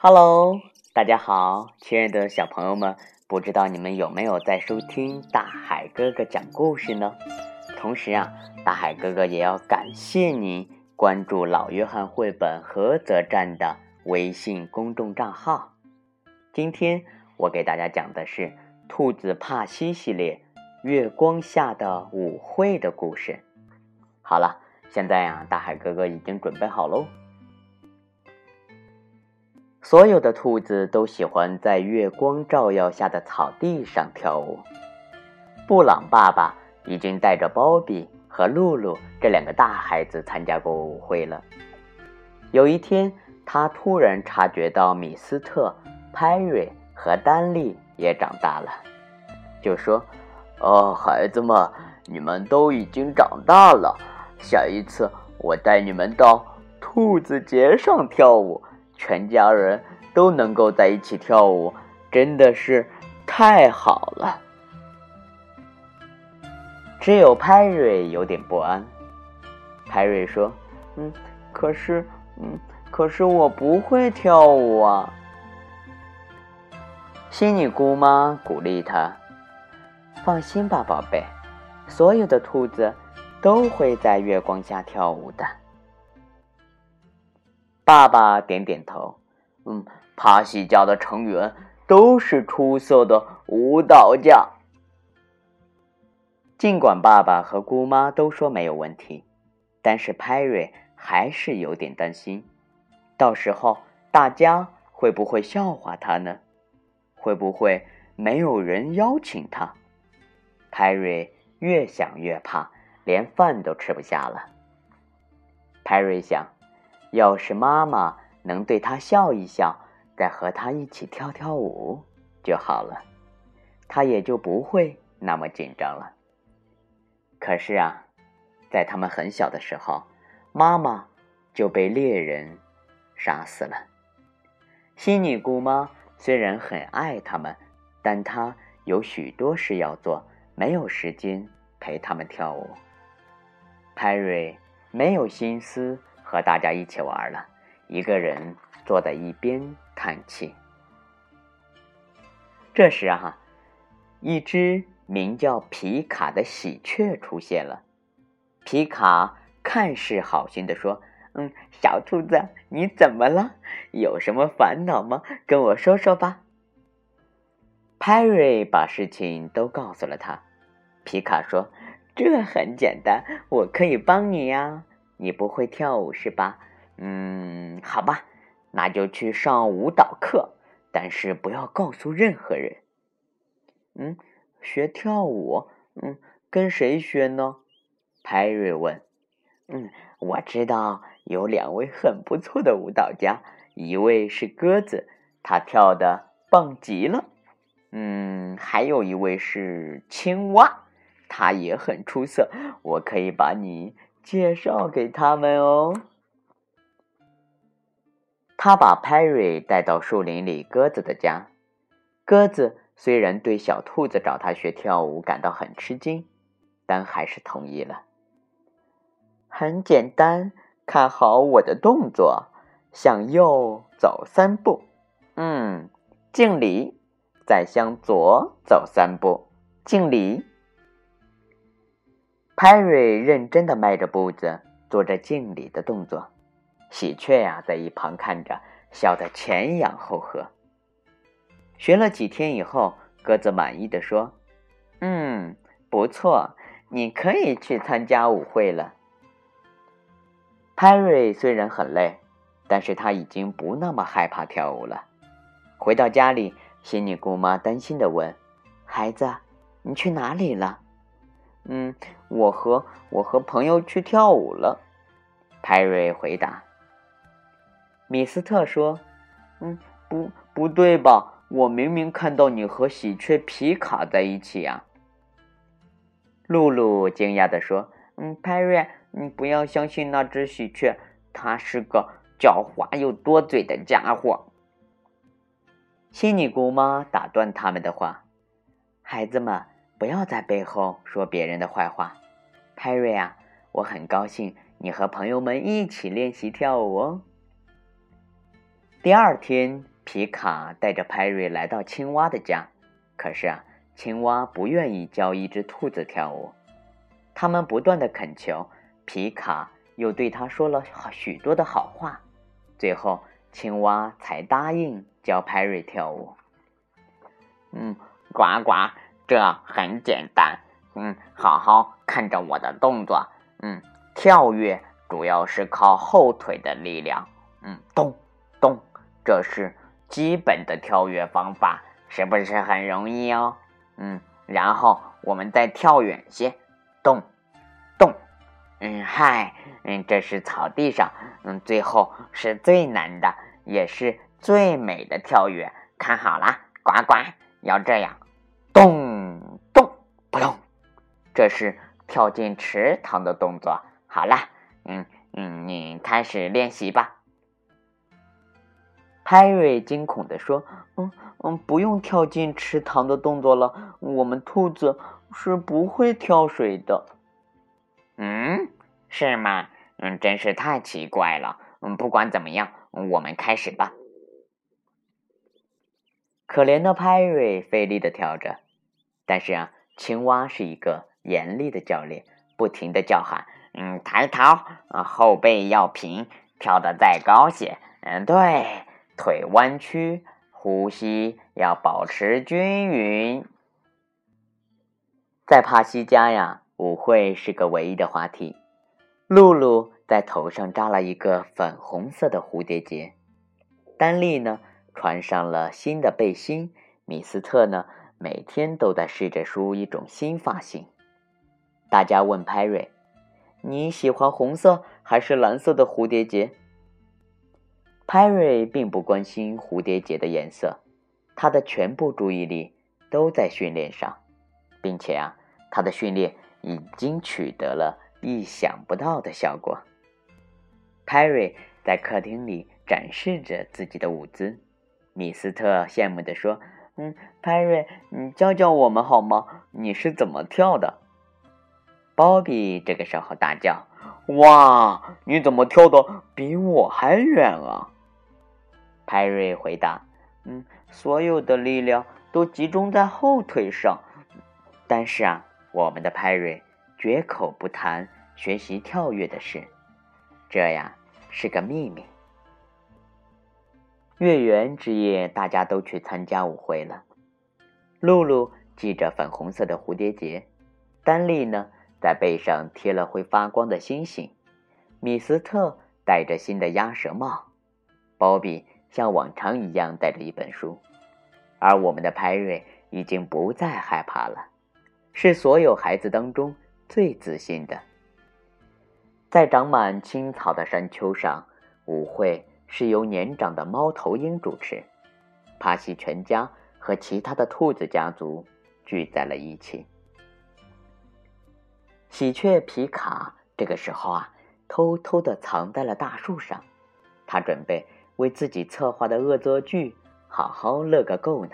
Hello，大家好，亲爱的小朋友们，不知道你们有没有在收听大海哥哥讲故事呢？同时啊，大海哥哥也要感谢您关注老约翰绘本菏泽站的微信公众账号。今天我给大家讲的是《兔子帕西》系列《月光下的舞会》的故事。好了，现在呀，大海哥哥已经准备好喽。所有的兔子都喜欢在月光照耀下的草地上跳舞。布朗爸爸已经带着鲍比和露露这两个大孩子参加过舞会了。有一天，他突然察觉到米斯特。派瑞和丹利也长大了，就说：“哦，孩子们，你们都已经长大了。下一次我带你们到兔子节上跳舞，全家人都能够在一起跳舞，真的是太好了。”只有派瑞有点不安。派瑞说：“嗯，可是，嗯，可是我不会跳舞啊。”仙女姑妈鼓励他：“放心吧，宝贝，所有的兔子都会在月光下跳舞的。”爸爸点点头：“嗯，帕西家的成员都是出色的舞蹈家。”尽管爸爸和姑妈都说没有问题，但是派瑞还是有点担心，到时候大家会不会笑话他呢？会不会没有人邀请他？派瑞越想越怕，连饭都吃不下了。派瑞想，要是妈妈能对他笑一笑，再和他一起跳跳舞就好了，他也就不会那么紧张了。可是啊，在他们很小的时候，妈妈就被猎人杀死了。西尼姑妈。虽然很爱他们，但她有许多事要做，没有时间陪他们跳舞。派瑞没有心思和大家一起玩了，一个人坐在一边叹气。这时啊，一只名叫皮卡的喜鹊出现了。皮卡看似好心的说。嗯，小兔子，你怎么了？有什么烦恼吗？跟我说说吧。派瑞把事情都告诉了他。皮卡说：“这很简单，我可以帮你呀。你不会跳舞是吧？嗯，好吧，那就去上舞蹈课，但是不要告诉任何人。嗯，学跳舞，嗯，跟谁学呢？”派瑞问。嗯，我知道有两位很不错的舞蹈家，一位是鸽子，他跳的棒极了。嗯，还有一位是青蛙，他也很出色。我可以把你介绍给他们哦。他把派瑞带到树林里鸽子的家。鸽子虽然对小兔子找他学跳舞感到很吃惊，但还是同意了。很简单，看好我的动作，向右走三步，嗯，敬礼；再向左走三步，敬礼。派瑞认真的迈着步子，做着敬礼的动作。喜鹊呀，在一旁看着，笑得前仰后合。学了几天以后，鸽子满意的说：“嗯，不错，你可以去参加舞会了。”派瑞虽然很累，但是他已经不那么害怕跳舞了。回到家里，仙女姑妈担心的问：“孩子，你去哪里了？”“嗯，我和我和朋友去跳舞了。”派瑞回答。米斯特说：“嗯，不，不对吧？我明明看到你和喜鹊皮卡在一起呀。”露露惊讶的说：“嗯，派瑞。”你不要相信那只喜鹊，它是个狡猾又多嘴的家伙。仙女姑妈打断他们的话：“孩子们，不要在背后说别人的坏话。”派瑞啊，我很高兴你和朋友们一起练习跳舞哦。第二天，皮卡带着派瑞来到青蛙的家，可是啊，青蛙不愿意教一只兔子跳舞。他们不断的恳求，皮卡又对他说了许多的好话，最后青蛙才答应教派瑞跳舞。嗯，呱呱，这很简单。嗯，好好看着我的动作。嗯，跳跃主要是靠后腿的力量。嗯，咚咚，这是基本的跳跃方法，是不是很容易哦？嗯，然后我们再跳远些，咚咚。嗯，嗨，嗯，这是草地上。嗯，最后是最难的，也是最美的跳跃。看好了，呱呱，要这样，咚，这是跳进池塘的动作。好了，嗯嗯，你开始练习吧。派瑞惊恐地说：“嗯嗯，不用跳进池塘的动作了，我们兔子是不会跳水的。”“嗯，是吗？嗯，真是太奇怪了。嗯，不管怎么样，我们开始吧。”可怜的派瑞费力的跳着，但是啊，青蛙是一个严厉的教练，不停的叫喊：“嗯，抬头，后背要平，跳得再高些。嗯，对。”腿弯曲，呼吸要保持均匀。在帕西家呀，舞会是个唯一的话题。露露在头上扎了一个粉红色的蝴蝶结，丹利呢穿上了新的背心，米斯特呢每天都在试着梳一种新发型。大家问派瑞：“你喜欢红色还是蓝色的蝴蝶结？”派瑞并不关心蝴蝶结的颜色，他的全部注意力都在训练上，并且啊，他的训练已经取得了意想不到的效果。派瑞在客厅里展示着自己的舞姿，米斯特羡慕地说：“嗯，派瑞，你教教我们好吗？你是怎么跳的？”鲍比这个时候大叫：“哇，你怎么跳的比我还远啊？”派瑞回答：“嗯，所有的力量都集中在后腿上。但是啊，我们的派瑞绝口不谈学习跳跃的事，这呀是个秘密。”月圆之夜，大家都去参加舞会了。露露系着粉红色的蝴蝶结，丹丽呢在背上贴了会发光的星星，米斯特戴着新的鸭舌帽，鲍比。像往常一样带着一本书，而我们的派瑞已经不再害怕了，是所有孩子当中最自信的。在长满青草的山丘上，舞会是由年长的猫头鹰主持，帕西全家和其他的兔子家族聚在了一起。喜鹊皮卡这个时候啊，偷偷的藏在了大树上，他准备。为自己策划的恶作剧好好乐个够呢。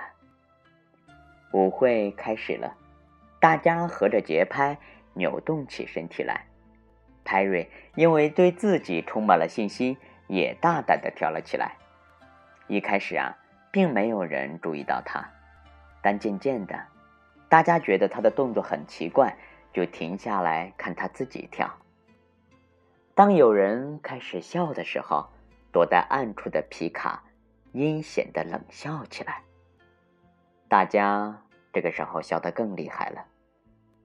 舞会开始了，大家合着节拍扭动起身体来。派瑞因为对自己充满了信心，也大胆的跳了起来。一开始啊，并没有人注意到他，但渐渐的，大家觉得他的动作很奇怪，就停下来看他自己跳。当有人开始笑的时候，躲在暗处的皮卡阴险的冷笑起来。大家这个时候笑得更厉害了。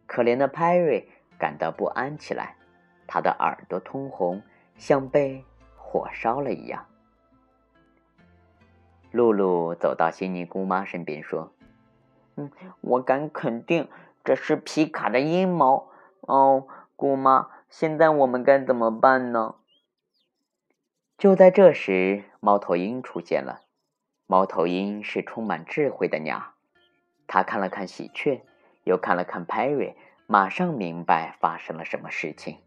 可怜的派瑞感到不安起来，他的耳朵通红，像被火烧了一样。露露走到悉尼姑妈身边说：“嗯，我敢肯定这是皮卡的阴谋。哦，姑妈，现在我们该怎么办呢？”就在这时，猫头鹰出现了。猫头鹰是充满智慧的鸟，它看了看喜鹊，又看了看派瑞，马上明白发生了什么事情。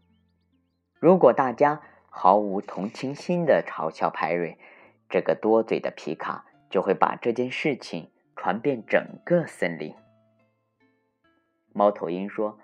如果大家毫无同情心的嘲笑派瑞，这个多嘴的皮卡就会把这件事情传遍整个森林。猫头鹰说：“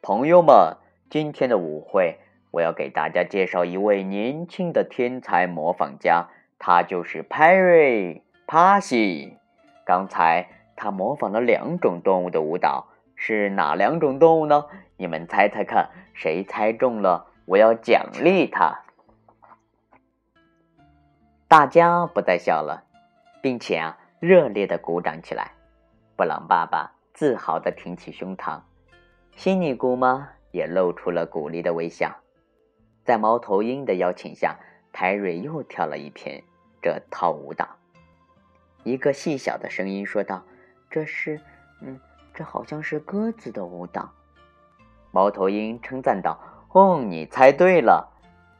朋友们，今天的舞会。”我要给大家介绍一位年轻的天才模仿家，他就是派瑞帕西。刚才他模仿了两种动物的舞蹈，是哪两种动物呢？你们猜猜看，谁猜中了，我要奖励他。大家不再笑了，并且啊，热烈的鼓掌起来。布朗爸爸自豪地挺起胸膛，辛尼姑妈也露出了鼓励的微笑。在猫头鹰的邀请下，泰瑞又跳了一篇这套舞蹈。一个细小的声音说道：“这是，嗯，这好像是鸽子的舞蹈。”猫头鹰称赞道：“哦，你猜对了。”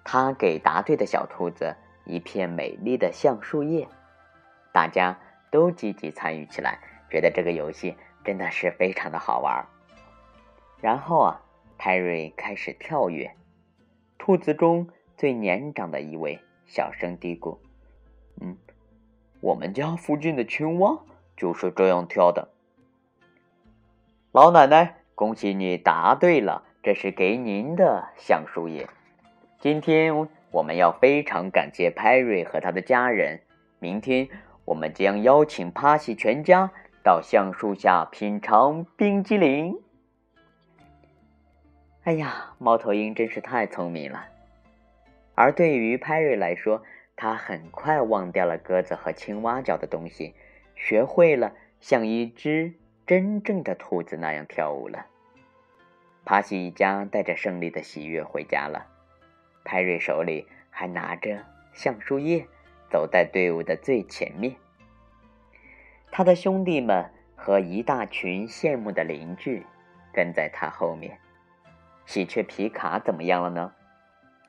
他给答对的小兔子。一片美丽的橡树叶，大家都积极参与起来，觉得这个游戏真的是非常的好玩。然后啊，泰瑞开始跳跃，兔子中最年长的一位小声嘀咕：“嗯，我们家附近的青蛙就是这样跳的。”老奶奶，恭喜你答对了，这是给您的橡树叶。今天。我们要非常感谢派瑞和他的家人。明天我们将邀请帕西全家到橡树下品尝冰激凌。哎呀，猫头鹰真是太聪明了。而对于派瑞来说，他很快忘掉了鸽子和青蛙脚的东西，学会了像一只真正的兔子那样跳舞了。帕西一家带着胜利的喜悦回家了。派瑞手里还拿着橡树叶，走在队伍的最前面。他的兄弟们和一大群羡慕的邻居跟在他后面。喜鹊皮卡怎么样了呢？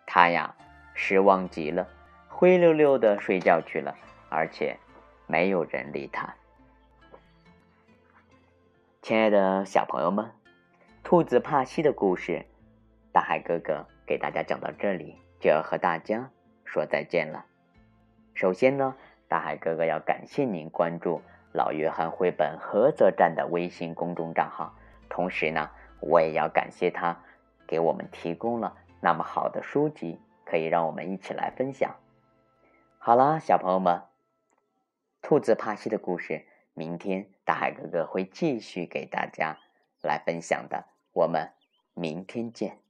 他呀，失望极了，灰溜溜的睡觉去了，而且没有人理他。亲爱的小朋友们，兔子帕西的故事，大海哥哥。给大家讲到这里，就要和大家说再见了。首先呢，大海哥哥要感谢您关注老约翰绘本菏泽站的微信公众账号，同时呢，我也要感谢他给我们提供了那么好的书籍，可以让我们一起来分享。好啦，小朋友们，兔子帕西的故事，明天大海哥哥会继续给大家来分享的。我们明天见。